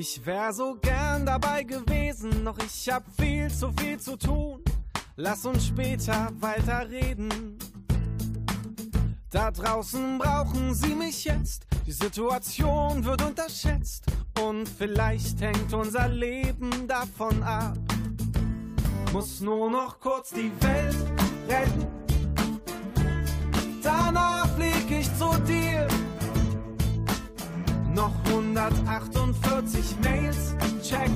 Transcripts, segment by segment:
Ich wär so gern dabei gewesen, doch ich hab viel zu viel zu tun. Lass uns später weiterreden. Da draußen brauchen sie mich jetzt. Die Situation wird unterschätzt. Und vielleicht hängt unser Leben davon ab. Muss nur noch kurz die Welt retten. Danach flieg ich zu dir. Noch 148 Mails check.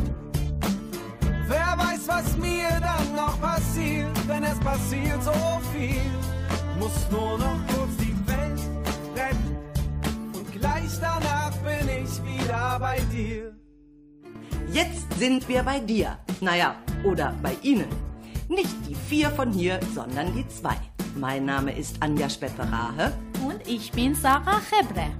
Wer weiß, was mir dann noch passiert, denn es passiert so viel. Muss nur noch kurz die Welt retten und gleich danach bin ich wieder bei dir. Jetzt sind wir bei dir. Naja, oder bei Ihnen. Nicht die vier von hier, sondern die zwei. Mein Name ist Anja Spepperahe. Und ich bin Sarah Hebre.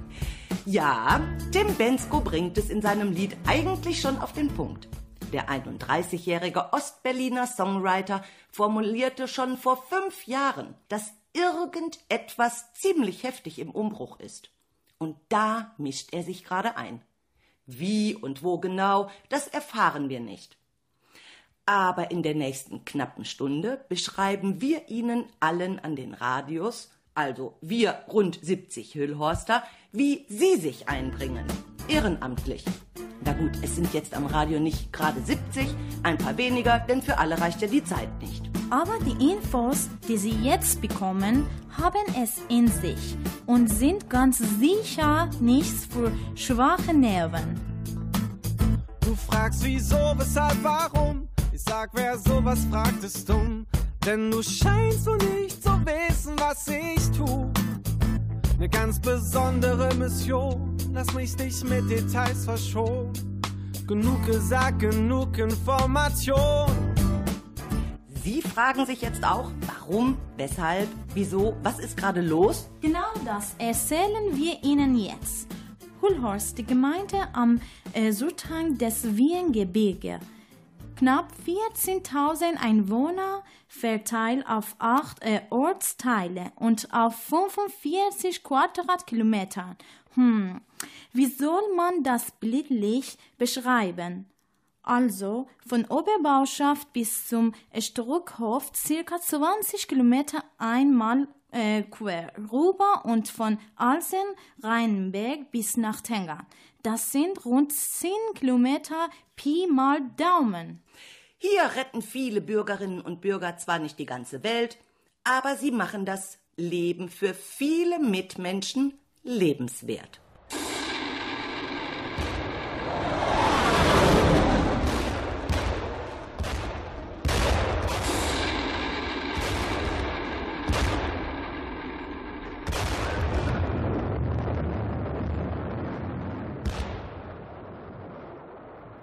Ja, Tim Bensko bringt es in seinem Lied eigentlich schon auf den Punkt. Der 31-jährige Ostberliner Songwriter formulierte schon vor fünf Jahren, dass irgendetwas ziemlich heftig im Umbruch ist. Und da mischt er sich gerade ein. Wie und wo genau, das erfahren wir nicht. Aber in der nächsten knappen Stunde beschreiben wir Ihnen allen an den Radios, also wir rund 70 Hüllhorster, wie Sie sich einbringen. Ehrenamtlich. Na gut, es sind jetzt am Radio nicht gerade 70, ein paar weniger, denn für alle reicht ja die Zeit nicht. Aber die Infos, die Sie jetzt bekommen, haben es in sich und sind ganz sicher nichts für schwache Nerven. Du fragst wieso, weshalb, warum? Ich sag, wer sowas fragt, ist dumm. Denn du scheinst so nicht zu wissen, was ich tu. Eine ganz besondere Mission, lass mich dich mit Details verschonen. Genug gesagt, genug Information. Sie fragen sich jetzt auch, warum, weshalb, wieso, was ist gerade los? Genau das erzählen wir Ihnen jetzt. Hulhorst, die Gemeinde am äh, Südhang des Wiengebirge. Knapp 14.000 Einwohner verteilt auf acht äh, Ortsteile und auf 45 Quadratkilometern. Hm, wie soll man das bildlich beschreiben? Also von Oberbauschaft bis zum Struckhof circa 20 Kilometer einmal äh, quer rüber und von Alsen-Rheinberg bis nach Tengern. Das sind rund 10 Kilometer Pi mal Daumen. Hier retten viele Bürgerinnen und Bürger zwar nicht die ganze Welt, aber sie machen das Leben für viele Mitmenschen lebenswert.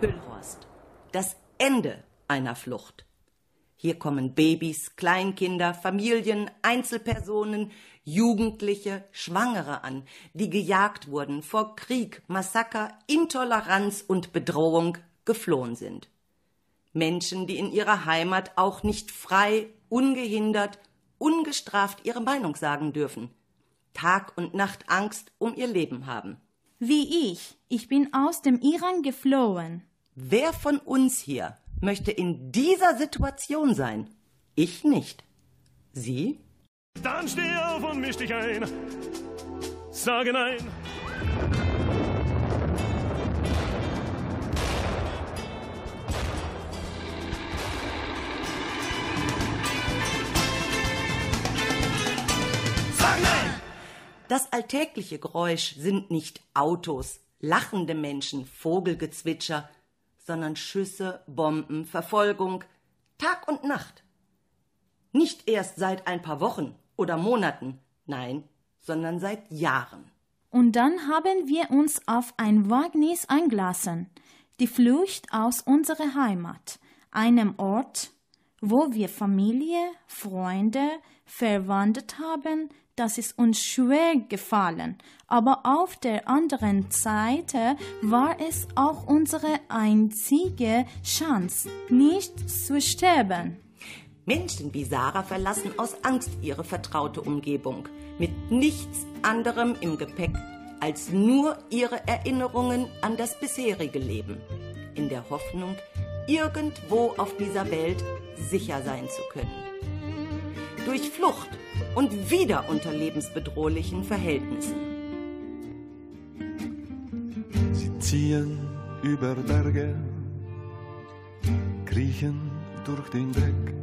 Hüllhorst. Das Ende einer Flucht. Hier kommen Babys, Kleinkinder, Familien, Einzelpersonen, Jugendliche, Schwangere an, die gejagt wurden, vor Krieg, Massaker, Intoleranz und Bedrohung geflohen sind. Menschen, die in ihrer Heimat auch nicht frei, ungehindert, ungestraft ihre Meinung sagen dürfen, Tag und Nacht Angst um ihr Leben haben. Wie ich. Ich bin aus dem Iran geflohen. Wer von uns hier möchte in dieser Situation sein? Ich nicht. Sie? Dann steh auf und misch dich ein. Sage nein. Das alltägliche Geräusch sind nicht Autos, lachende Menschen, Vogelgezwitscher, sondern Schüsse, Bomben, Verfolgung, Tag und Nacht. Nicht erst seit ein paar Wochen oder Monaten, nein, sondern seit Jahren. Und dann haben wir uns auf ein Wagnis eingelassen, die Flucht aus unserer Heimat, einem Ort, wo wir Familie, Freunde, verwandelt haben, das ist uns schwer gefallen, aber auf der anderen Seite war es auch unsere einzige Chance, nicht zu sterben. Menschen wie Sarah verlassen aus Angst ihre vertraute Umgebung, mit nichts anderem im Gepäck als nur ihre Erinnerungen an das bisherige Leben, in der Hoffnung, irgendwo auf dieser Welt sicher sein zu können. Durch Flucht und wieder unter lebensbedrohlichen Verhältnissen. Sie ziehen über Berge, kriechen durch den Dreck,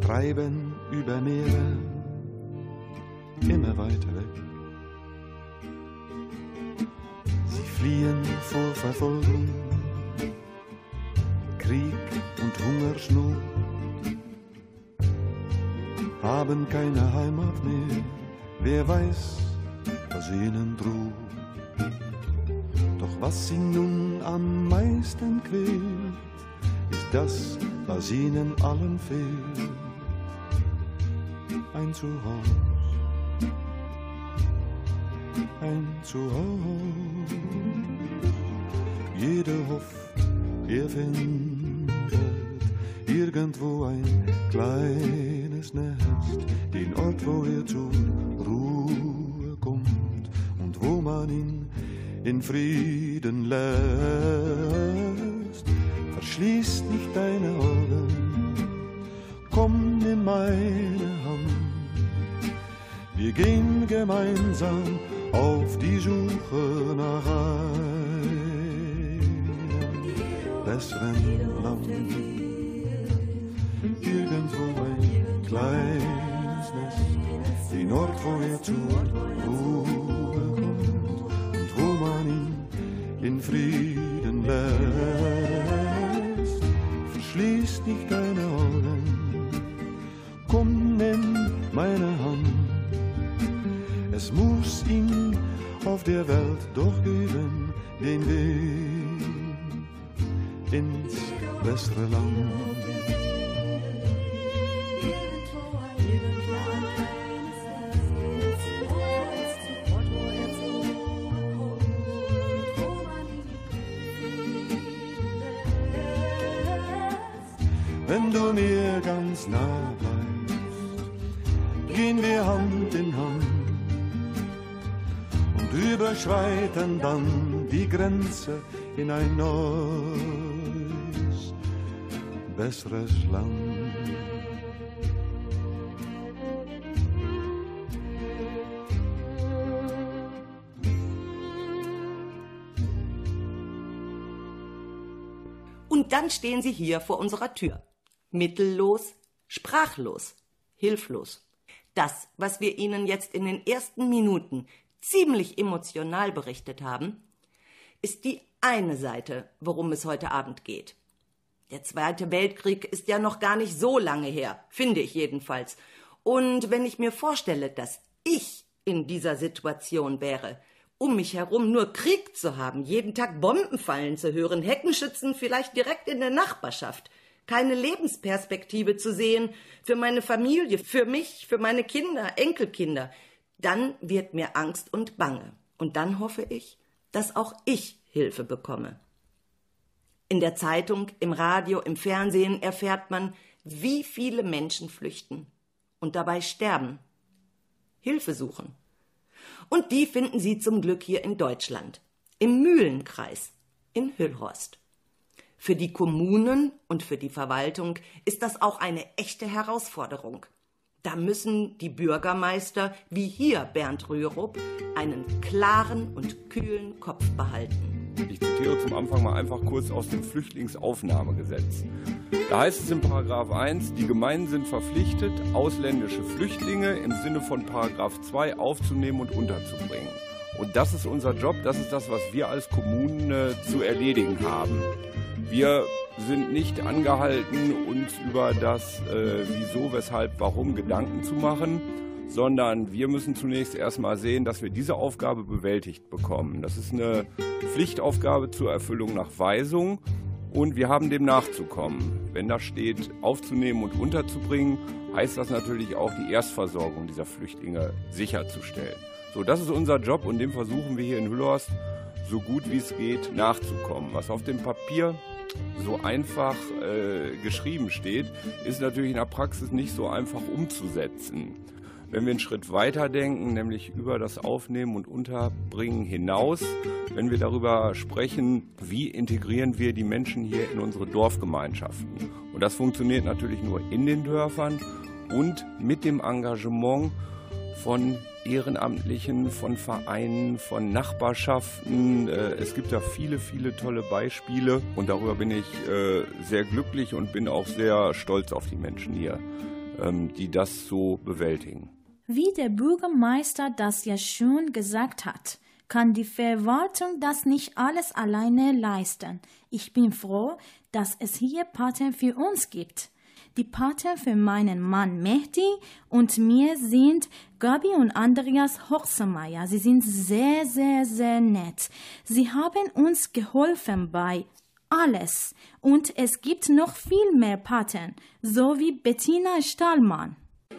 treiben über Meere, immer weiter weg. Sie fliehen vor Verfolgung, Krieg und Hungersnot, haben keine Heimat mehr, wer weiß, was ihnen droht. Doch was sie nun am meisten quält, ist das, was ihnen allen fehlt. Ein Zuhause, ein Zuhause. Jeder hofft, er findet irgendwo ein kleines Nest, den Ort, wo er zur Ruhe kommt und wo man ihn in Frieden lässt. Verschließ nicht deine Augen, komm in meine Hand. Wir gehen gemeinsam auf die Suche nach einem besseren Land. Irgendwo ein kleines Nest, den Ort, wo er zur Ruhe kommt und wo man ihn in Frieden lässt. Verschließ nicht deine Augen, komm, nimm meine Hand. Es muss ihn auf der Welt doch geben, den Weg ins bessere Land. Wenn du mir ganz nah bleibst, gehen wir Hand in Hand und überschreiten dann die Grenze in ein neues, besseres Land. Und dann stehen sie hier vor unserer Tür. Mittellos, sprachlos, hilflos. Das, was wir Ihnen jetzt in den ersten Minuten ziemlich emotional berichtet haben, ist die eine Seite, worum es heute Abend geht. Der Zweite Weltkrieg ist ja noch gar nicht so lange her, finde ich jedenfalls. Und wenn ich mir vorstelle, dass ich in dieser Situation wäre, um mich herum nur Krieg zu haben, jeden Tag Bomben fallen zu hören, Heckenschützen vielleicht direkt in der Nachbarschaft, keine Lebensperspektive zu sehen für meine Familie, für mich, für meine Kinder, Enkelkinder, dann wird mir Angst und Bange. Und dann hoffe ich, dass auch ich Hilfe bekomme. In der Zeitung, im Radio, im Fernsehen erfährt man, wie viele Menschen flüchten und dabei sterben. Hilfe suchen. Und die finden Sie zum Glück hier in Deutschland, im Mühlenkreis, in Hüllhorst. Für die Kommunen und für die Verwaltung ist das auch eine echte Herausforderung. Da müssen die Bürgermeister, wie hier Bernd Rürup, einen klaren und kühlen Kopf behalten. Ich zitiere zum Anfang mal einfach kurz aus dem Flüchtlingsaufnahmegesetz. Da heißt es in Paragraph 1, die Gemeinden sind verpflichtet, ausländische Flüchtlinge im Sinne von Paragraph 2 aufzunehmen und unterzubringen. Und das ist unser Job, das ist das, was wir als Kommunen äh, zu erledigen haben. Wir sind nicht angehalten, uns über das äh, Wieso, Weshalb, Warum Gedanken zu machen, sondern wir müssen zunächst erstmal sehen, dass wir diese Aufgabe bewältigt bekommen. Das ist eine Pflichtaufgabe zur Erfüllung nach Weisung und wir haben dem nachzukommen. Wenn da steht, aufzunehmen und unterzubringen, heißt das natürlich auch, die Erstversorgung dieser Flüchtlinge sicherzustellen. So, das ist unser Job und dem versuchen wir hier in Hüllhorst so gut wie es geht nachzukommen. Was auf dem Papier so einfach äh, geschrieben steht, ist natürlich in der Praxis nicht so einfach umzusetzen. Wenn wir einen Schritt weiter denken, nämlich über das Aufnehmen und Unterbringen hinaus, wenn wir darüber sprechen, wie integrieren wir die Menschen hier in unsere Dorfgemeinschaften. Und das funktioniert natürlich nur in den Dörfern und mit dem Engagement von Ehrenamtlichen, von Vereinen, von Nachbarschaften. Äh, es gibt da viele, viele tolle Beispiele und darüber bin ich äh, sehr glücklich und bin auch sehr stolz auf die Menschen hier, ähm, die das so bewältigen. Wie der Bürgermeister das ja schon gesagt hat, kann die Verwaltung das nicht alles alleine leisten. Ich bin froh, dass es hier Paten für uns gibt. Die Paten für meinen Mann Mehdi und mir sind Gabi und Andreas Hochsemeyer. Sie sind sehr, sehr, sehr nett. Sie haben uns geholfen bei alles. Und es gibt noch viel mehr Paten, so wie Bettina Stahlmann.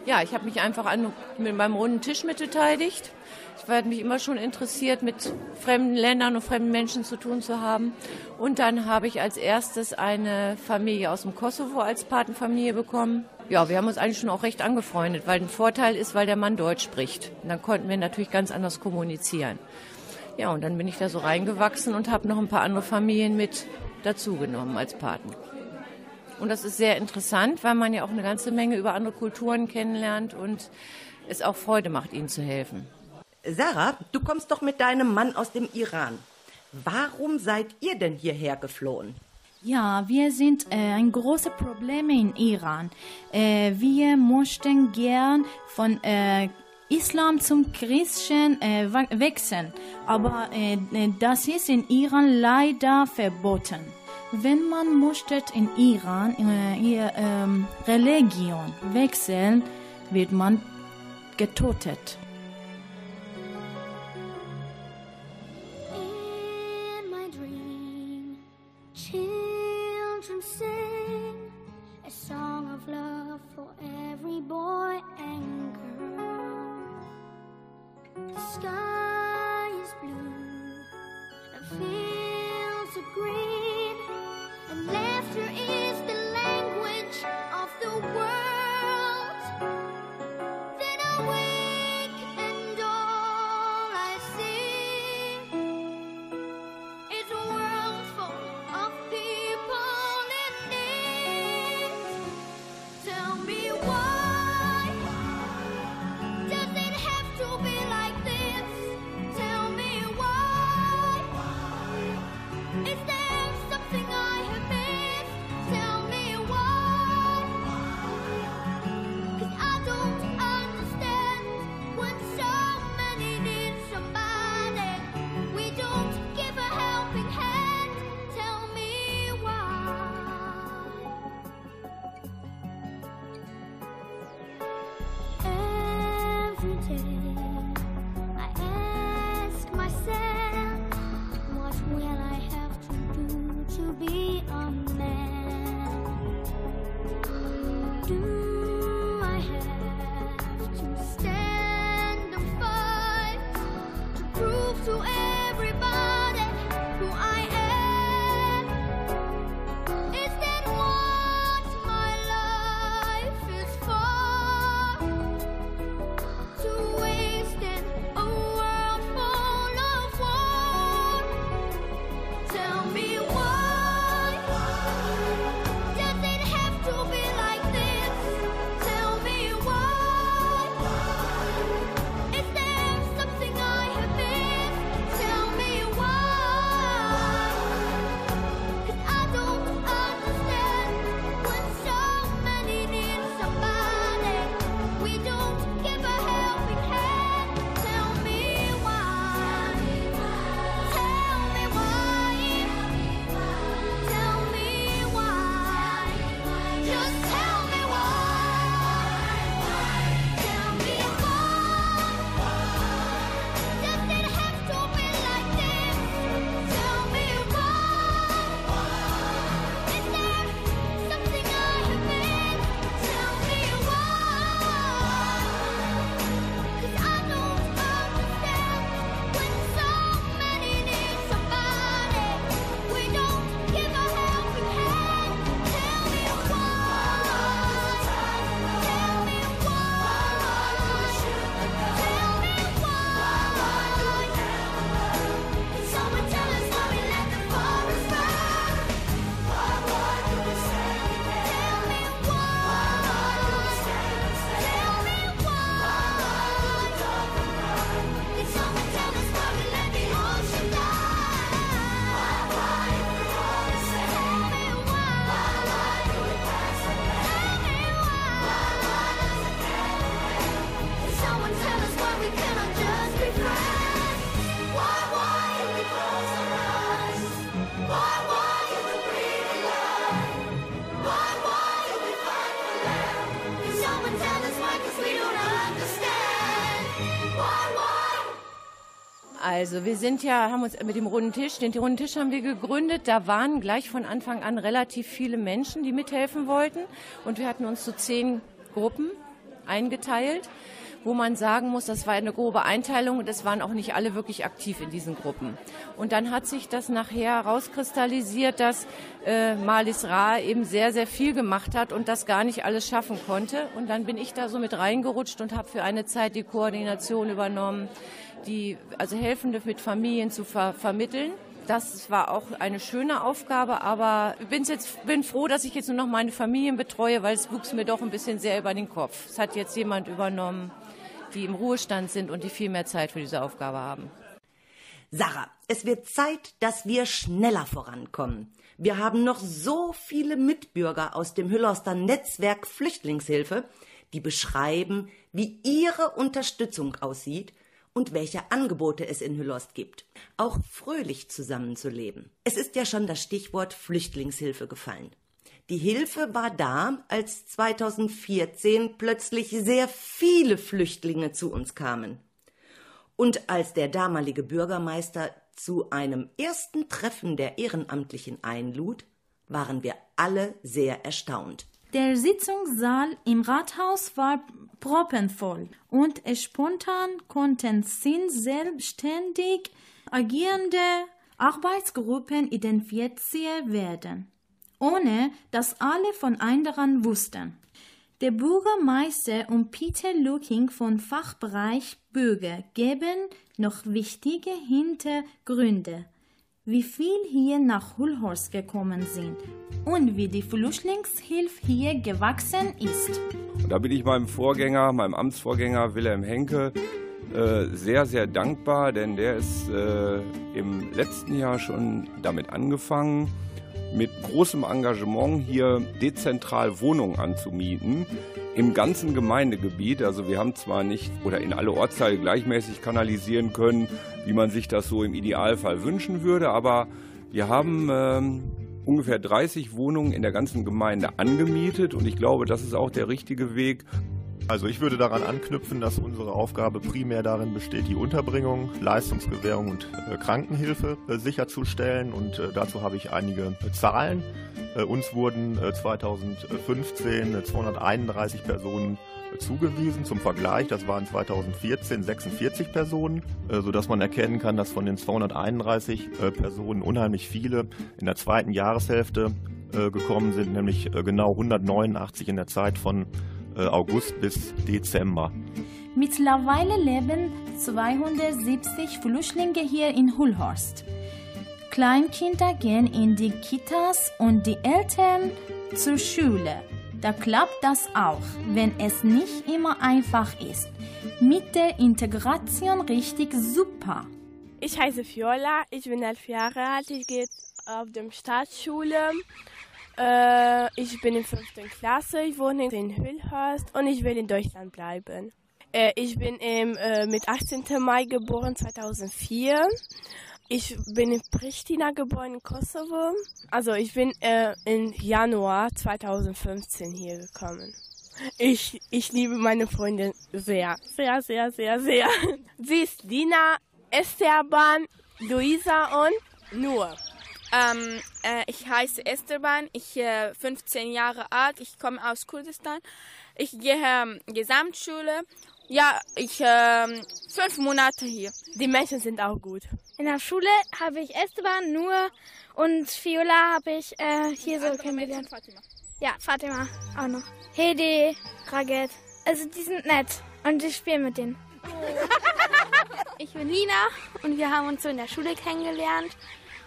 Ja, ich habe mich einfach an, mit meinem runden Tisch mit beteiligt. Ich habe mich immer schon interessiert, mit fremden Ländern und fremden Menschen zu tun zu haben. Und dann habe ich als erstes eine Familie aus dem Kosovo als Patenfamilie bekommen. Ja, wir haben uns eigentlich schon auch recht angefreundet, weil ein Vorteil ist, weil der Mann Deutsch spricht. Und dann konnten wir natürlich ganz anders kommunizieren. Ja, und dann bin ich da so reingewachsen und habe noch ein paar andere Familien mit dazugenommen als Paten. Und das ist sehr interessant, weil man ja auch eine ganze Menge über andere Kulturen kennenlernt und es auch Freude macht, ihnen zu helfen. Sarah, du kommst doch mit deinem Mann aus dem Iran. Warum seid ihr denn hierher geflohen? Ja, wir sind äh, ein großes Problem in Iran. Äh, wir möchten gern von äh, Islam zum Christen äh, wechseln, aber äh, das ist in Iran leider verboten. Wenn man möchte in Iran äh, ihr ähm, Religion wechseln, wird man getötet. sky Also wir sind ja, haben uns mit dem runden Tisch, den runden Tisch haben wir gegründet. Da waren gleich von Anfang an relativ viele Menschen, die mithelfen wollten. Und wir hatten uns zu zehn Gruppen eingeteilt wo man sagen muss, das war eine grobe Einteilung und es waren auch nicht alle wirklich aktiv in diesen Gruppen. Und dann hat sich das nachher herauskristallisiert, dass äh, Malis Ra eben sehr, sehr viel gemacht hat und das gar nicht alles schaffen konnte. Und dann bin ich da so mit reingerutscht und habe für eine Zeit die Koordination übernommen, die also Helfende mit Familien zu ver vermitteln. Das war auch eine schöne Aufgabe, aber bin jetzt bin froh, dass ich jetzt nur noch meine Familien betreue, weil es wuchs mir doch ein bisschen sehr über den Kopf. Es hat jetzt jemand übernommen, die im Ruhestand sind und die viel mehr Zeit für diese Aufgabe haben. Sarah, es wird Zeit, dass wir schneller vorankommen. Wir haben noch so viele Mitbürger aus dem Hüllhorster Netzwerk Flüchtlingshilfe, die beschreiben, wie ihre Unterstützung aussieht und welche Angebote es in Hüllhorst gibt. Auch fröhlich zusammenzuleben. Es ist ja schon das Stichwort Flüchtlingshilfe gefallen. Die Hilfe war da, als 2014 plötzlich sehr viele Flüchtlinge zu uns kamen. Und als der damalige Bürgermeister zu einem ersten Treffen der Ehrenamtlichen einlud, waren wir alle sehr erstaunt. Der Sitzungssaal im Rathaus war proppenvoll und spontan konnten zehn selbstständig agierende Arbeitsgruppen identifiziert werden ohne dass alle von anderen wussten. Der Bürgermeister und Peter Looking von Fachbereich Bürger geben noch wichtige Hintergründe, wie viel hier nach Hullhorst gekommen sind und wie die Flüchtlingshilfe hier gewachsen ist. Da bin ich meinem Vorgänger, meinem Amtsvorgänger Wilhelm Henke, äh, sehr, sehr dankbar, denn der ist äh, im letzten Jahr schon damit angefangen, mit großem Engagement hier dezentral Wohnungen anzumieten im ganzen Gemeindegebiet. Also wir haben zwar nicht oder in alle Ortsteile gleichmäßig kanalisieren können, wie man sich das so im Idealfall wünschen würde, aber wir haben ähm, ungefähr 30 Wohnungen in der ganzen Gemeinde angemietet und ich glaube, das ist auch der richtige Weg, also ich würde daran anknüpfen, dass unsere Aufgabe primär darin besteht, die Unterbringung, Leistungsgewährung und äh, Krankenhilfe äh, sicherzustellen. Und äh, dazu habe ich einige äh, Zahlen. Äh, uns wurden 2015 äh, 231 Personen zugewiesen. Zum Vergleich, das waren 2014 46 Personen, sodass man erkennen kann, dass von den 231 Personen unheimlich viele in der zweiten Jahreshälfte gekommen sind, nämlich genau 189 in der Zeit von August bis Dezember. Mittlerweile leben 270 Flüchtlinge hier in Hullhorst. Kleinkinder gehen in die Kitas und die Eltern zur Schule. Da klappt das auch, wenn es nicht immer einfach ist. Mit der Integration richtig super. Ich heiße Fiola, ich bin elf Jahre alt, ich gehe auf der Staatsschule äh, ich bin in fünften Klasse, ich wohne in Hüllhorst und ich will in Deutschland bleiben. Äh, ich bin im, äh, mit 18. Mai geboren, 2004. Ich bin in Pristina geboren, in Kosovo. Also ich bin äh, im Januar 2015 hier gekommen. Ich, ich liebe meine Freundin sehr, sehr, sehr, sehr, sehr. Sie ist Dina, Esteban, Luisa und Nur. Ähm, äh, ich heiße Esteban, ich bin äh, 15 Jahre alt, ich komme aus Kurdistan. Ich gehe ähm, Gesamtschule. Ja, ich äh, fünf Monate hier. Die Menschen sind auch gut. In der Schule habe ich Esteban nur und Viola habe ich äh, hier so kennengelernt. Fatima. Ja, Fatima auch noch. Hedi, Raget. Also die sind nett und ich spiele mit denen. ich bin Lina und wir haben uns so in der Schule kennengelernt.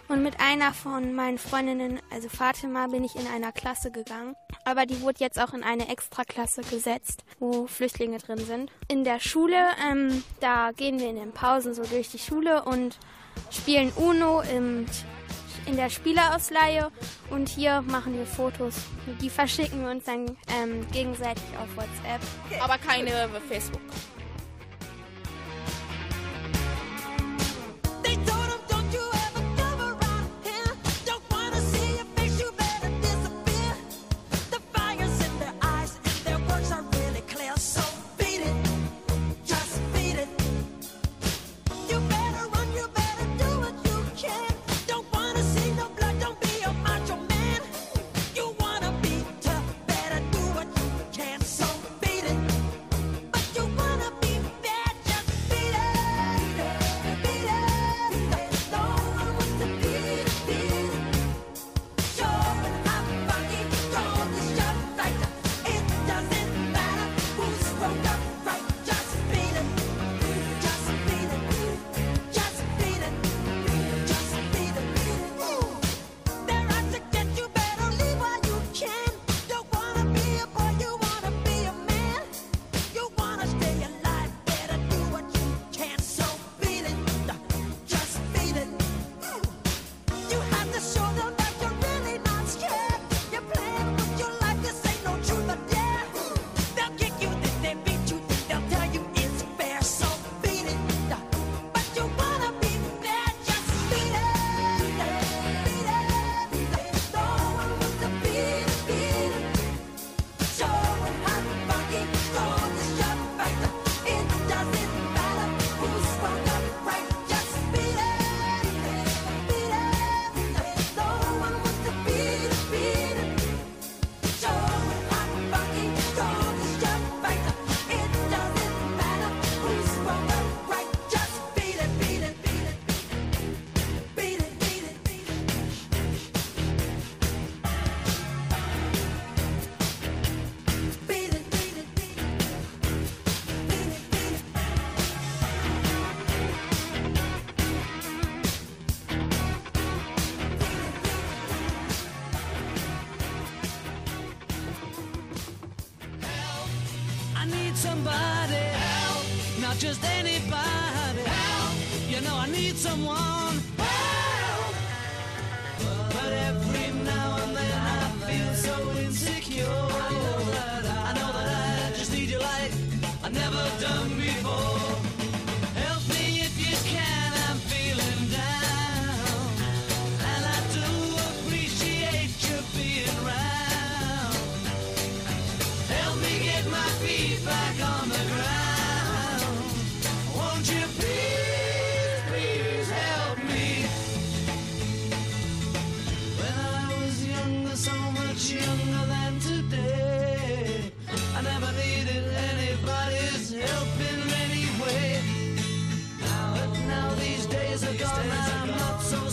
Und mit einer von meinen Freundinnen, also Fatima, bin ich in einer Klasse gegangen. Aber die wurde jetzt auch in eine Extraklasse gesetzt, wo Flüchtlinge drin sind. In der Schule, ähm, da gehen wir in den Pausen so durch die Schule und spielen Uno im, in der Spielerausleihe. Und hier machen wir Fotos. Die verschicken wir uns dann ähm, gegenseitig auf WhatsApp. Aber keine Facebook.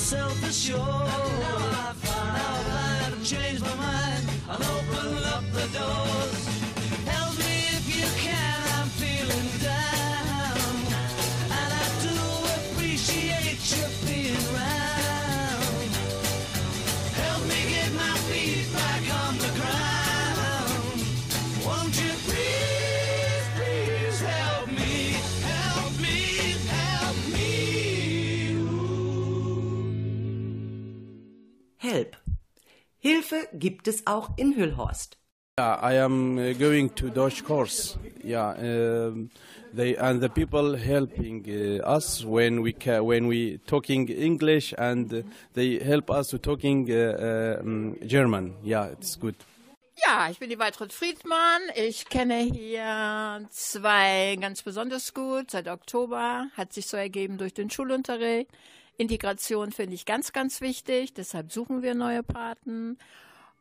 Self-assured. Now I've learned to change my mind Hilfe gibt es auch in Hüllhorst. Yeah, I am uh, going to Deutsch course. Yeah, um, they and the people helping uh, us when we ca- when we talking English and uh, they help us to talking uh, um, German. Yeah, it's good. Ja, ich bin die Waltraud Friedmann. Ich kenne hier zwei ganz besonders gut seit Oktober. Hat sich so ergeben durch den Schulunterricht. Integration finde ich ganz, ganz wichtig. Deshalb suchen wir neue Paten.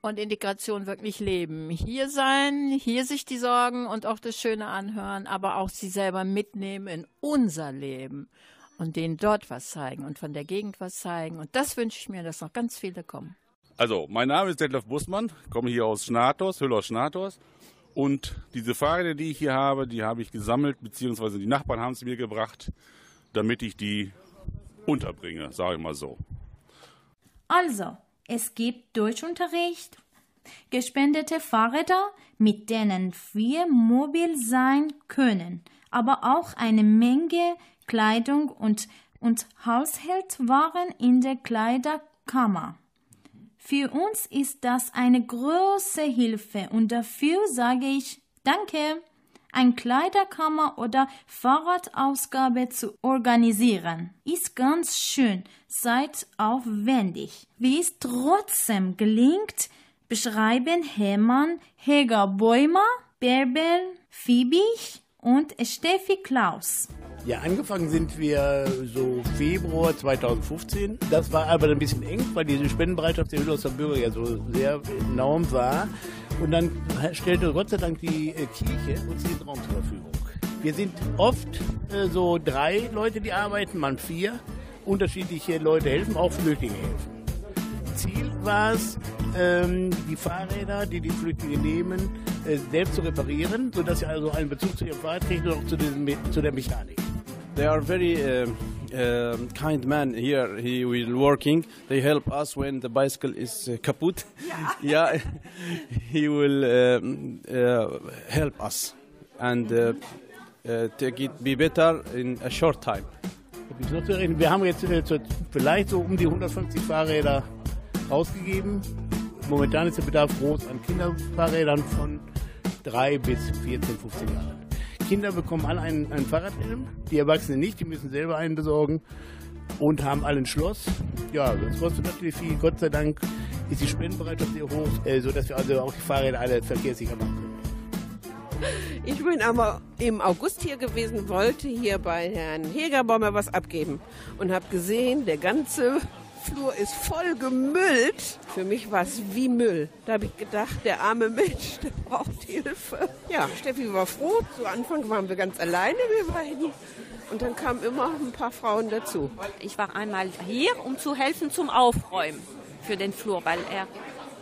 Und Integration wirklich leben. Hier sein, hier sich die Sorgen und auch das Schöne anhören, aber auch sie selber mitnehmen in unser Leben und denen dort was zeigen und von der Gegend was zeigen. Und das wünsche ich mir, dass noch ganz viele kommen. Also, mein Name ist Detlef Bussmann, komme hier aus Schnathos, Hüller Schnathos. Und diese Fahrräder, die ich hier habe, die habe ich gesammelt, beziehungsweise die Nachbarn haben es mir gebracht, damit ich die unterbringe, sage ich mal so. Also, es gibt Deutschunterricht, gespendete Fahrräder, mit denen wir mobil sein können, aber auch eine Menge Kleidung und, und Haushaltswaren in der Kleiderkammer. Für uns ist das eine große Hilfe und dafür sage ich Danke. Ein Kleiderkammer oder Fahrradausgabe zu organisieren ist ganz schön zeitaufwendig. Wie es trotzdem gelingt, beschreiben Hermann Heger Bäumer, Bärbel Fiebig und Steffi Klaus. Ja, angefangen sind wir so Februar 2015. Das war aber ein bisschen eng, weil diese Spendenbereitschaft der Hüllhauser Bürger ja so sehr enorm war. Und dann stellte Gott sei Dank die äh, Kirche uns diesen Raum zur Verfügung. Wir sind oft äh, so drei Leute, die arbeiten, man vier. Unterschiedliche Leute helfen, auch Flüchtlinge helfen. Ziel war es, ähm, die Fahrräder, die die Flüchtlinge nehmen, äh, selbst zu reparieren, sodass sie also einen Bezug zu ihrem Fahrrad kriegen und auch zu, diesem, zu der Mechanik. They are very uh, uh, kind man here. He will working. They help us when the bicycle is uh, kaput. Yeah, he will um, uh, help us and uh, uh, take it be better in a short time. Wir haben jetzt vielleicht so um die 150 Fahrräder ausgegeben. Momentan ist der Bedarf groß an Kinderfahrrädern von 3 bis 14, 15 Jahren. Kinder bekommen alle einen, einen Fahrradhelm, die Erwachsenen nicht, die müssen selber einen besorgen und haben alle ein Schloss. Ja, das kostet natürlich viel. Gott sei Dank ist die Spendenbereitschaft sehr hoch, äh, sodass wir also auch die Fahrräder alle verkehrssicher machen können. Ich bin aber im August hier gewesen, wollte hier bei Herrn Hegerbaumer was abgeben und habe gesehen, der ganze Flur ist voll gemüllt. Für mich war es wie Müll. Da habe ich gedacht, der arme Mensch, der braucht Hilfe. Ja, Steffi war froh. Zu Anfang waren wir ganz alleine, wir beiden. Und dann kamen immer ein paar Frauen dazu. Ich war einmal hier, um zu helfen zum Aufräumen für den Flur, weil er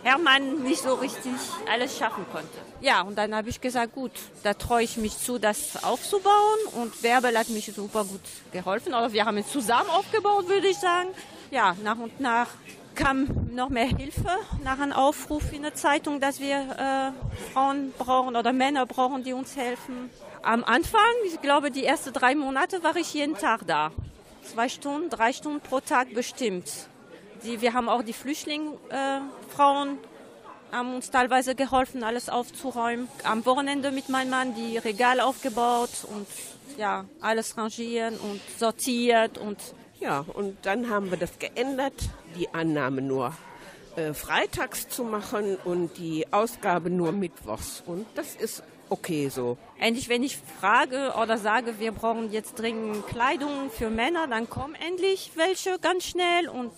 Hermann nicht so richtig alles schaffen konnte. Ja, und dann habe ich gesagt, gut, da traue ich mich zu, das aufzubauen. Und Bärbel hat mich super gut geholfen. Oder wir haben es zusammen aufgebaut, würde ich sagen. Ja, nach und nach kam noch mehr Hilfe nach einem Aufruf in der Zeitung, dass wir äh, Frauen brauchen oder Männer brauchen, die uns helfen. Am Anfang, ich glaube, die ersten drei Monate war ich jeden Tag da. Zwei Stunden, drei Stunden pro Tag bestimmt. Die, wir haben auch die Flüchtlingsfrauen äh, haben uns teilweise geholfen, alles aufzuräumen. Am Wochenende mit meinem Mann die Regale aufgebaut und ja, alles rangieren und sortiert und Ja, und dann haben wir das geändert, die Annahme nur äh, freitags zu machen und die Ausgabe nur mittwochs. Und das ist okay so. Endlich, wenn ich frage oder sage, wir brauchen jetzt dringend Kleidung für Männer, dann kommen endlich welche ganz schnell. Und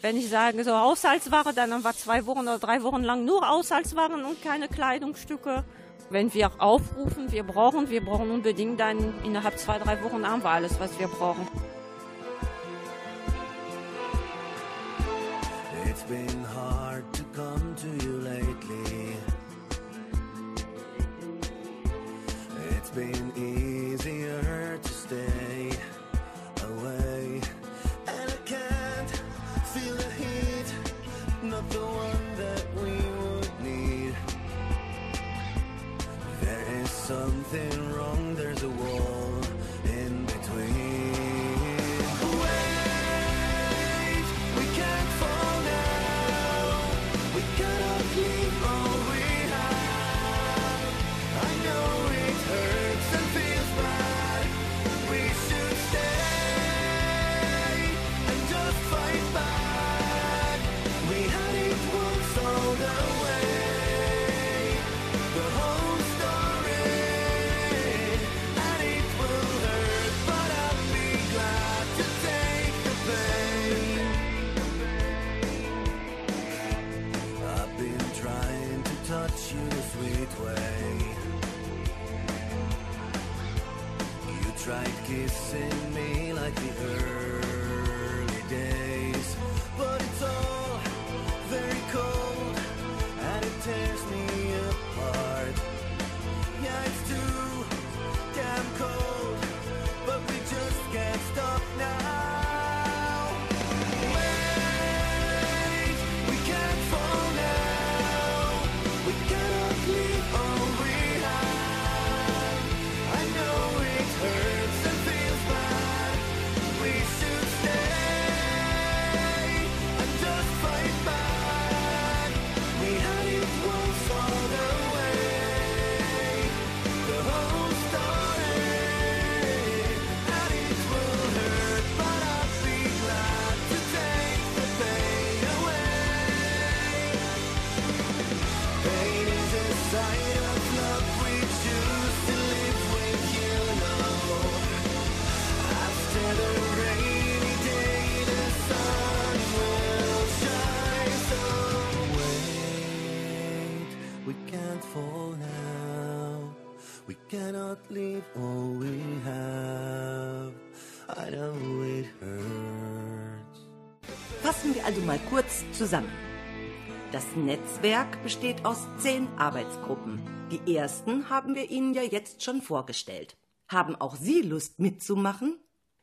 wenn ich sage, so Haushaltsware, dann war zwei Wochen oder drei Wochen lang nur Haushaltswaren und keine Kleidungsstücke. Wenn wir aufrufen, wir brauchen, wir brauchen unbedingt, dann innerhalb zwei, drei Wochen haben wir alles, was wir brauchen. It's been hard to come to you lately. It's been easier cannot leave all we have. I know it hurts. Fassen wir also mal kurz zusammen. Das Netzwerk besteht aus zehn Arbeitsgruppen. Die ersten haben wir Ihnen ja jetzt schon vorgestellt. Haben auch Sie Lust mitzumachen?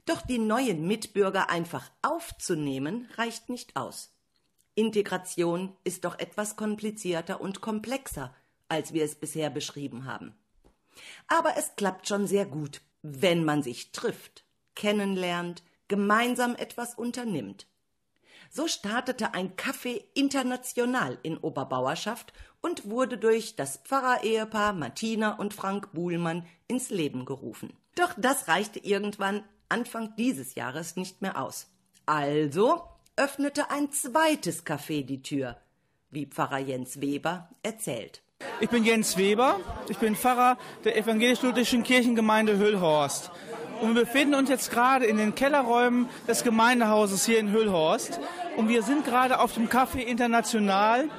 Doch die neuen Mitbürger einfach aufzunehmen, reicht nicht aus. Integration ist doch etwas komplizierter und komplexer, als wir es bisher beschrieben haben. Aber es klappt schon sehr gut, wenn man sich trifft, kennenlernt, gemeinsam etwas unternimmt. So startete ein Café international in Oberbauerschaft und wurde durch das Pfarrerehepaar Martina und Frank Buhlmann ins Leben gerufen. Doch das reichte irgendwann Anfang dieses Jahres nicht mehr aus. Also öffnete ein zweites Café die Tür, wie Pfarrer Jens Weber erzählt. Ich bin Jens Weber, ich bin Pfarrer der evangelisch-lutherischen Kirchengemeinde Hüllhorst. Und wir befinden uns jetzt gerade in den Kellerräumen des Gemeindehauses hier in Hüllhorst. Und wir sind gerade auf dem Café International.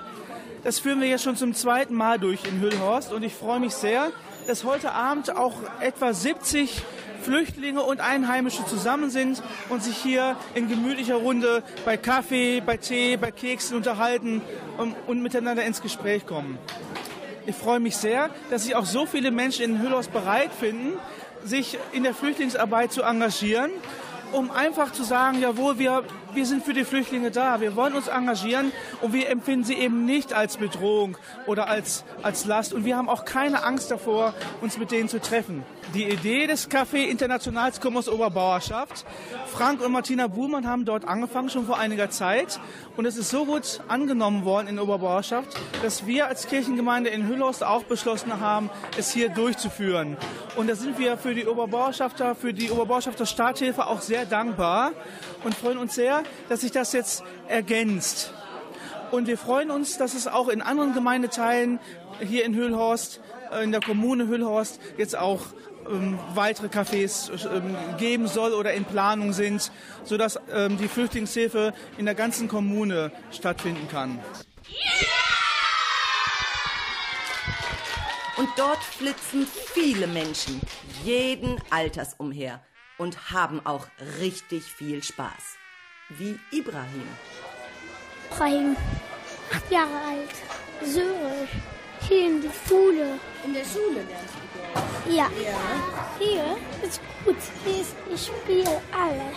Das führen wir jetzt schon zum zweiten Mal durch in Hüllhorst. Und ich freue mich sehr, dass heute Abend auch etwa 70 Flüchtlinge und Einheimische zusammen sind und sich hier in gemütlicher Runde bei Kaffee, bei Tee, bei Keksen unterhalten und miteinander ins Gespräch kommen. Ich freue mich sehr, dass sich auch so viele Menschen in Hüllhorst bereit finden, sich in der Flüchtlingsarbeit zu engagieren, um einfach zu sagen, jawohl, wir wir sind für die Flüchtlinge da. Wir wollen uns engagieren und wir empfinden sie eben nicht als Bedrohung oder als, als Last. Und wir haben auch keine Angst davor, uns mit denen zu treffen. Die Idee des Café Internationals kommt aus Oberbauerschaft. Frank und Martina Buhmann haben dort angefangen, schon vor einiger Zeit. Und es ist so gut angenommen worden in Oberbauerschaft, dass wir als Kirchengemeinde in Hüllhorst auch beschlossen haben, es hier durchzuführen. Und da sind wir für die Oberbauerschafter, für die Oberbauerschafter Starthilfe auch sehr dankbar und freuen uns sehr, dass sich das jetzt ergänzt. Und wir freuen uns, dass es auch in anderen Gemeindeteilen hier in Hüllhorst, äh, in der Kommune Hüllhorst, jetzt auch ähm, weitere Cafés ähm, geben soll oder in Planung sind, sodass ähm, die Flüchtlingshilfe in der ganzen Kommune stattfinden kann. Und dort flitzen viele Menschen, jeden Alters umher und haben auch richtig viel Spaß. Wie Ibrahim. Ibrahim, acht Jahre alt. Söre, hier in der Schule. In der Schule lernst du Geld? Ja. ja. Hier ist gut. Hier ist, ich spiele alle.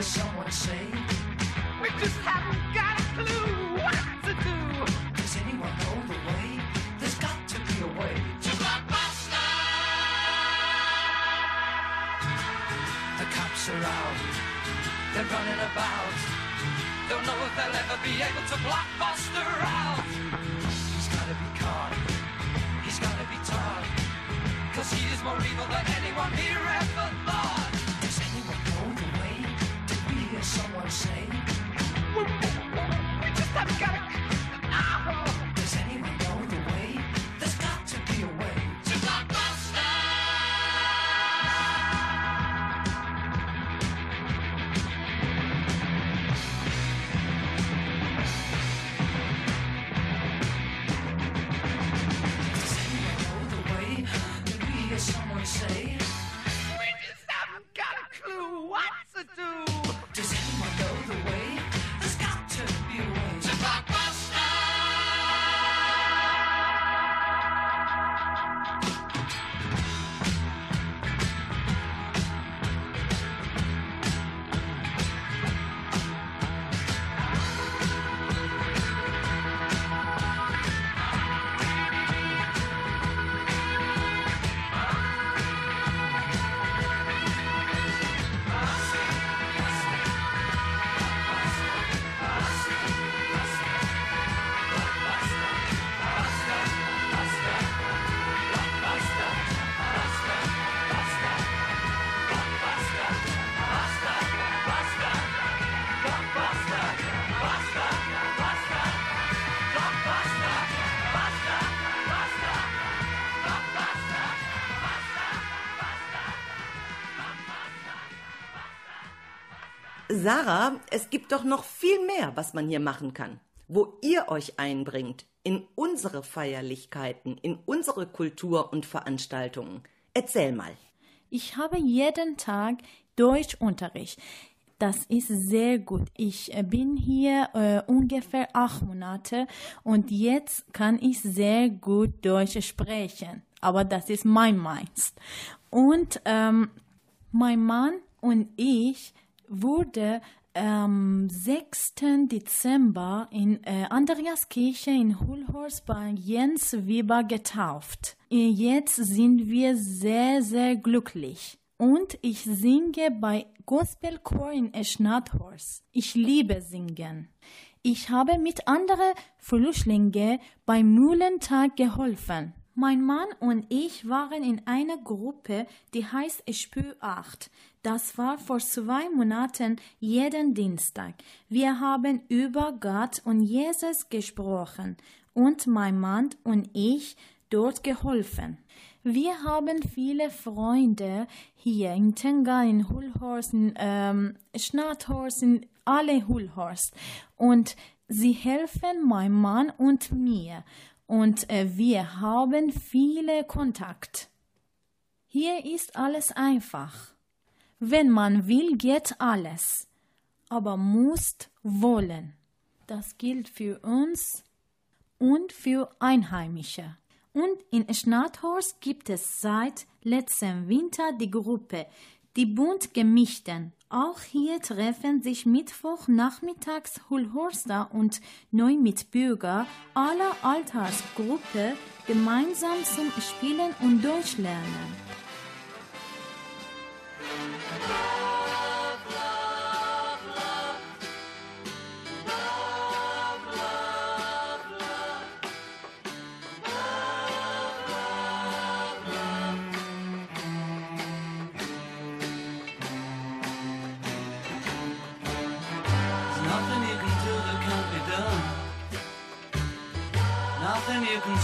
Hear someone say? We just haven't got a clue what to do. Does anyone know the way? There's got to be a way to Blockbuster. The cops are out. They're running about. Don't know if they'll ever be able to block Buster out. He's gotta be caught. He's gotta be taught. Cause he is more evil than anyone here say? We just haven't got a... Sarah, es gibt doch noch viel mehr, was man hier machen kann. Wo ihr euch einbringt in unsere Feierlichkeiten, in unsere Kultur und Veranstaltungen. Erzähl mal. Ich habe jeden Tag Deutschunterricht. Das ist sehr gut. Ich äh, bin hier äh, ungefähr acht Monate und jetzt kann ich sehr gut Deutsch sprechen. Aber das ist mein meins. Und ähm, mein Mann und ich wurde am 6. Dezember in äh, Andreaskirche in Hulhorst bei Jens Weber getauft. Äh, Jetzt sind wir sehr, sehr glücklich. Und ich singe bei Gospelchor in Schnathorst. Ich liebe singen. Ich habe mit anderen Flüchtlingen beim Mühlentag geholfen. Mein Mann und ich waren in einer Gruppe, die heißt Spür 8. Das war vor zwei Monaten jeden Dienstag. Wir haben über Gott und Jesus gesprochen und mein Mann und ich dort geholfen. Wir haben viele Freunde hier in Tenga, in Hulhorst, in ähm, Schnathorst, in alle Hulhorst. Und sie helfen meinem Mann und mir. Und äh, wir haben viele Kontakt. Hier ist alles einfach. Wenn man will, geht alles. Aber muss wollen. Das gilt für uns und für Einheimische. Und in Schnathorst gibt es seit letztem Winter die Gruppe Die bunt gemischten. Auch hier treffen sich Mittwoch nachmittags Hulhorster und Neumitbürger aller Altersgruppe gemeinsam zum Spielen und Durchlernen.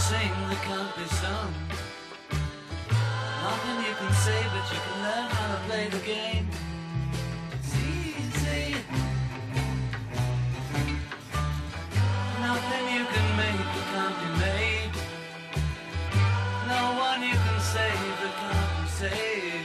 Sing that can't be sung. Nothing you can say, but you can learn how to play the game. It's easy. Nothing you can make that can't be made. No one you can save that can't be saved.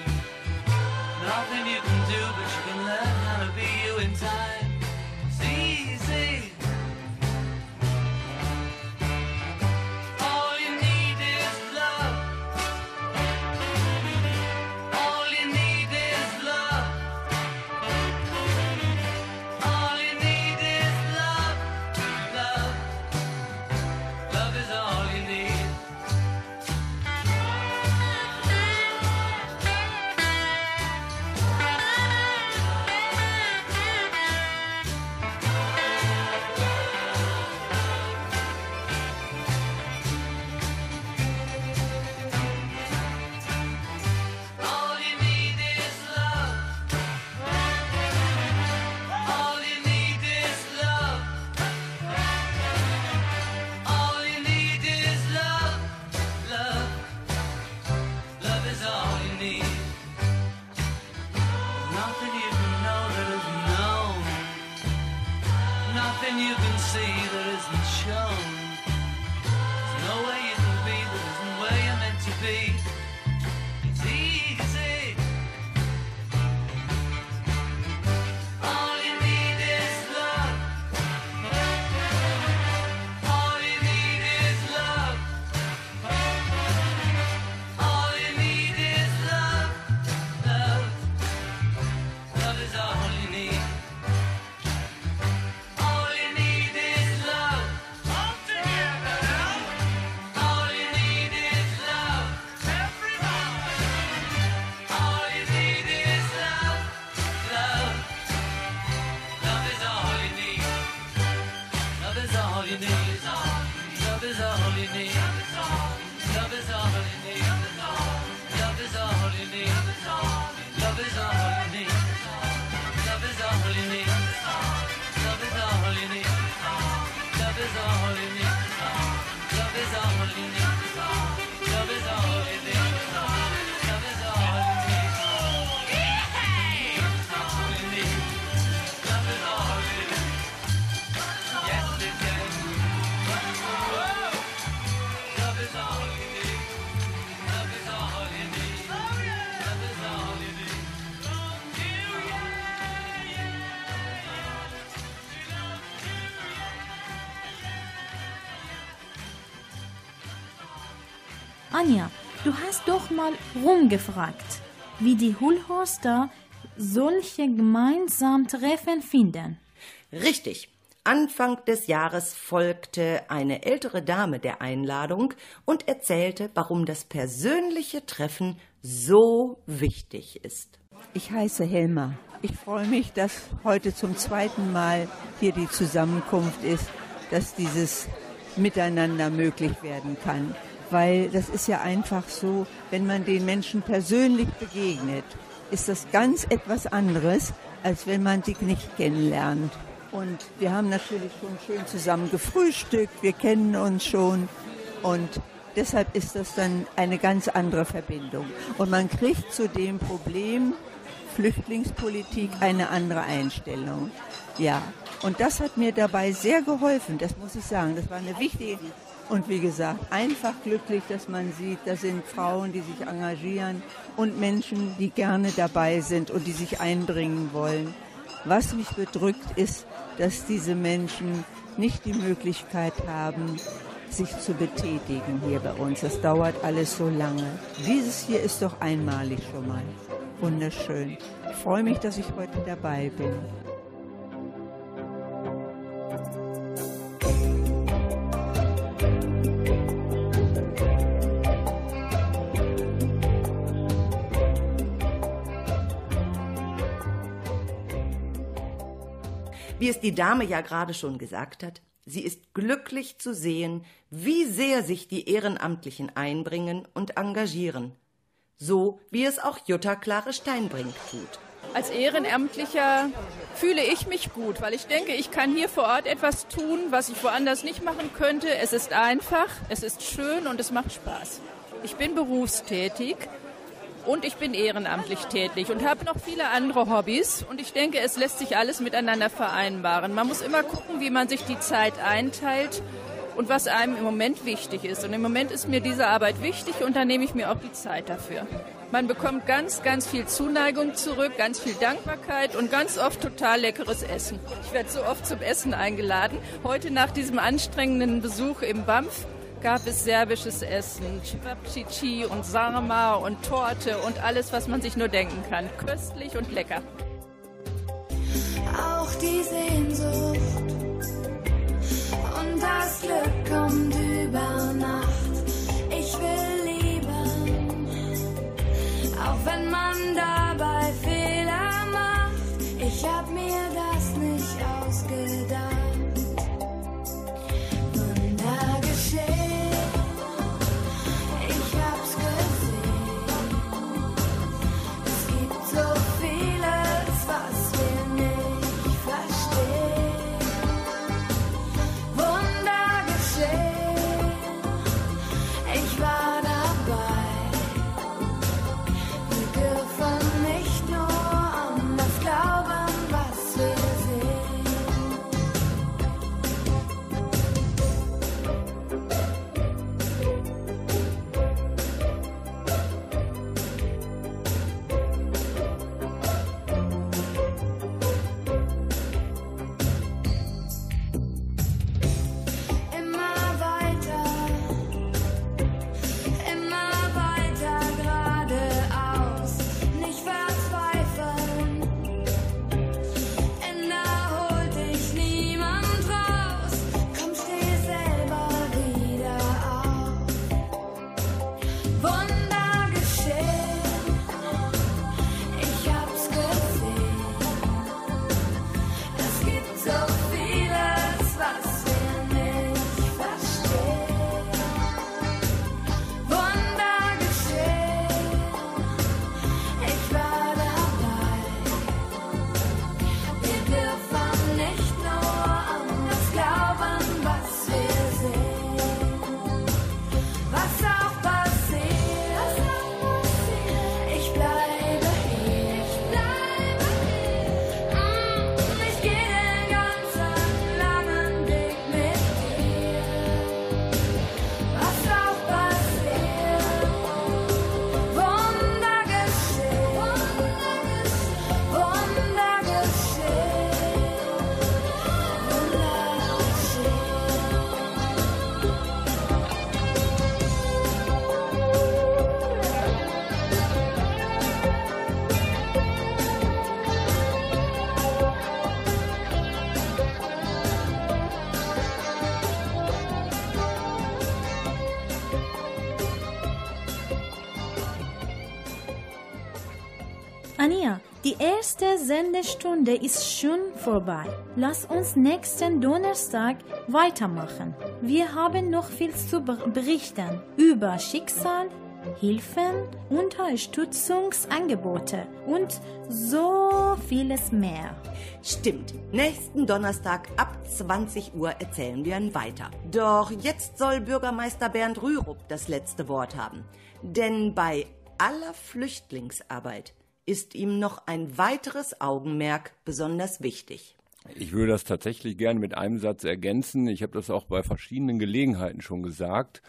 Anja, du hast doch mal rumgefragt, wie die Hulhorster solche gemeinsamen Treffen finden. Richtig. Anfang des Jahres folgte eine ältere Dame der Einladung und erzählte, warum das persönliche Treffen so wichtig ist. Ich heiße Helma. Ich freue mich, dass heute zum zweiten Mal hier die Zusammenkunft ist, dass dieses Miteinander möglich werden kann. Weil das ist ja einfach so, wenn man den Menschen persönlich begegnet, ist das ganz etwas anderes, als wenn man sie nicht kennenlernt. Und wir haben natürlich schon schön zusammen gefrühstückt, wir kennen uns schon und deshalb ist das dann eine ganz andere Verbindung. Und man kriegt zu dem Problem Flüchtlingspolitik eine andere Einstellung. Ja, und das hat mir dabei sehr geholfen, das muss ich sagen. Das war eine wichtige und wie gesagt, einfach glücklich, dass man sieht, da sind Frauen, die sich engagieren und Menschen, die gerne dabei sind und die sich einbringen wollen. Was mich bedrückt, ist, dass diese Menschen nicht die Möglichkeit haben, sich zu betätigen hier bei uns. Das dauert alles so lange. Dieses hier ist doch einmalig schon mal. Wunderschön. Ich freue mich, dass ich heute dabei bin. Wie es die Dame ja gerade schon gesagt hat, sie ist glücklich zu sehen, wie sehr sich die Ehrenamtlichen einbringen und engagieren. So wie es auch Jutta Klare Steinbrink tut. Als Ehrenamtlicher fühle ich mich gut, weil ich denke, ich kann hier vor Ort etwas tun, was ich woanders nicht machen könnte. Es ist einfach, es ist schön und es macht Spaß. Ich bin berufstätig und ich bin ehrenamtlich tätig und habe noch viele andere Hobbys und ich denke, es lässt sich alles miteinander vereinbaren. Man muss immer gucken, wie man sich die Zeit einteilt und was einem im Moment wichtig ist. Und im Moment ist mir diese Arbeit wichtig und dann nehme ich mir auch die Zeit dafür. Man bekommt ganz, ganz viel Zuneigung zurück, ganz viel Dankbarkeit und ganz oft total leckeres Essen. Ich werde so oft zum Essen eingeladen. Heute nach diesem anstrengenden Besuch im BAMF gab es serbisches Essen, Cevapcici und Sarma und Torte und alles, was man sich nur denken kann. Köstlich und lecker. Auch die Sehnsucht und das Glück kommt über Nacht. Ich will lieben, auch wenn man dabei Fehler macht. Ich hab mir das nicht ausgedacht. Erste Sendestunde ist schon vorbei. Lass uns nächsten Donnerstag weitermachen. Wir haben noch viel zu berichten über Schicksal, Hilfen, Unterstützungsangebote und so vieles mehr. Stimmt. Nächsten Donnerstag ab 20 Uhr erzählen wir ihn weiter. Doch jetzt soll Bürgermeister Bernd Rürup das letzte Wort haben. Denn bei aller Flüchtlingsarbeit ist ihm noch ein weiteres Augenmerk besonders wichtig. Ich würde das tatsächlich gerne mit einem Satz ergänzen. Ich habe das auch bei verschiedenen Gelegenheiten schon gesagt.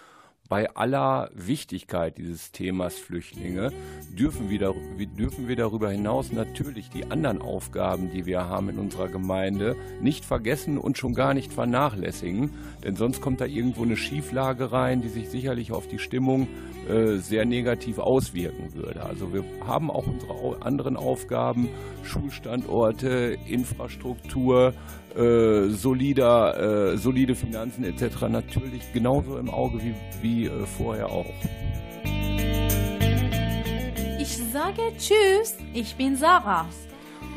Bei aller Wichtigkeit dieses Themas Flüchtlinge dürfen wir, dürfen wir darüber hinaus natürlich die anderen Aufgaben, die wir haben in unserer Gemeinde, nicht vergessen und schon gar nicht vernachlässigen. Denn sonst kommt da irgendwo eine Schieflage rein, die sich sicherlich auf die Stimmung äh, sehr negativ auswirken würde. Also wir haben auch unsere anderen Aufgaben, Schulstandorte, Infrastruktur, äh, solider, äh, solide Finanzen etc. natürlich genauso im Auge wie, wie äh, vorher auch. Ich sage Tschüss, ich bin Sarah.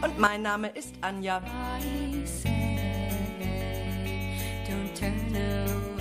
Und mein Name ist Anja. Don't turn away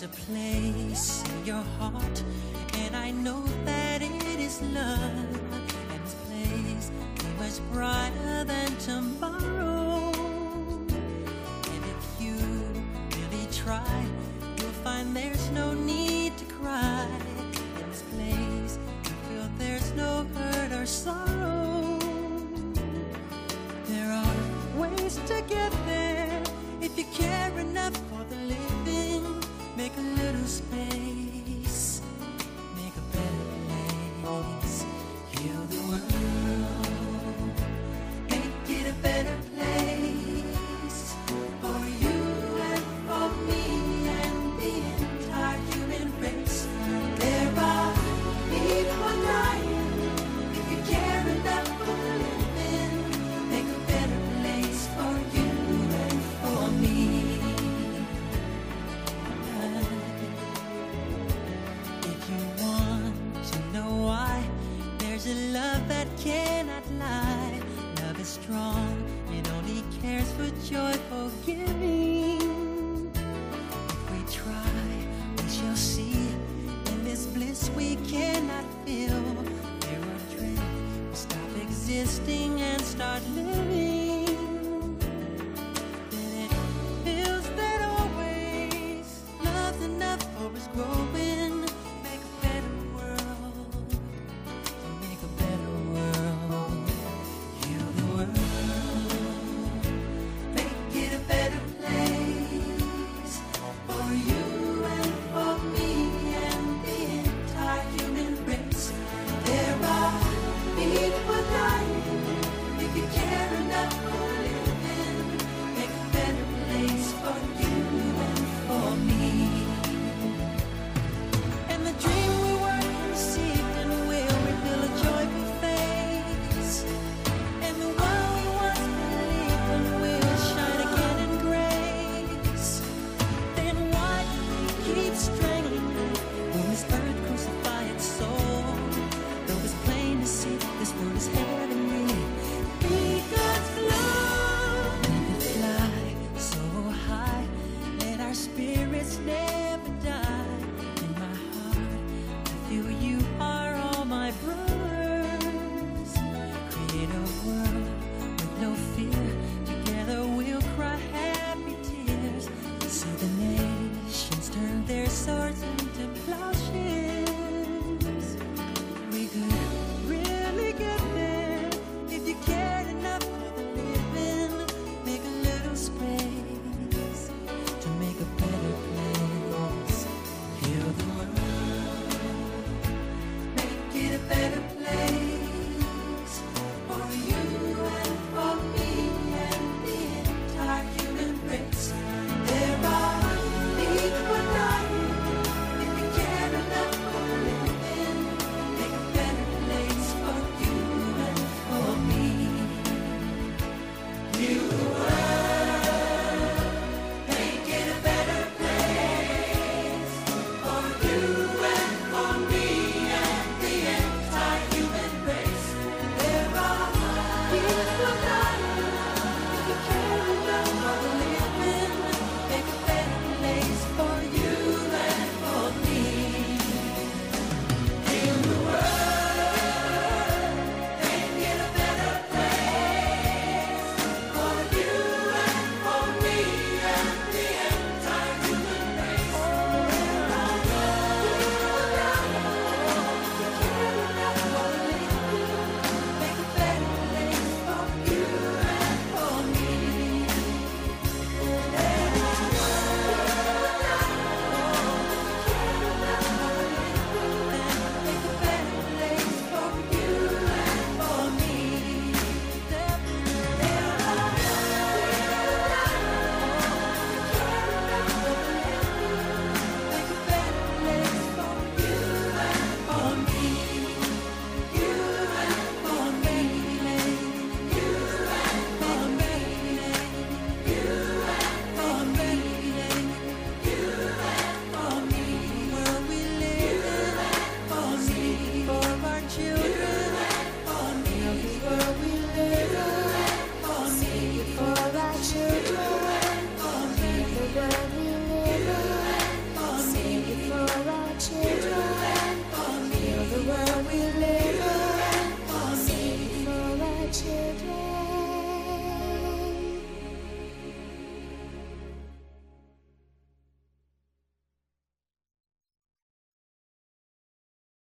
There's a place in your heart, and I know that it is love. And this place is much brighter than tomorrow. And if you really try, you'll find there's no need to cry.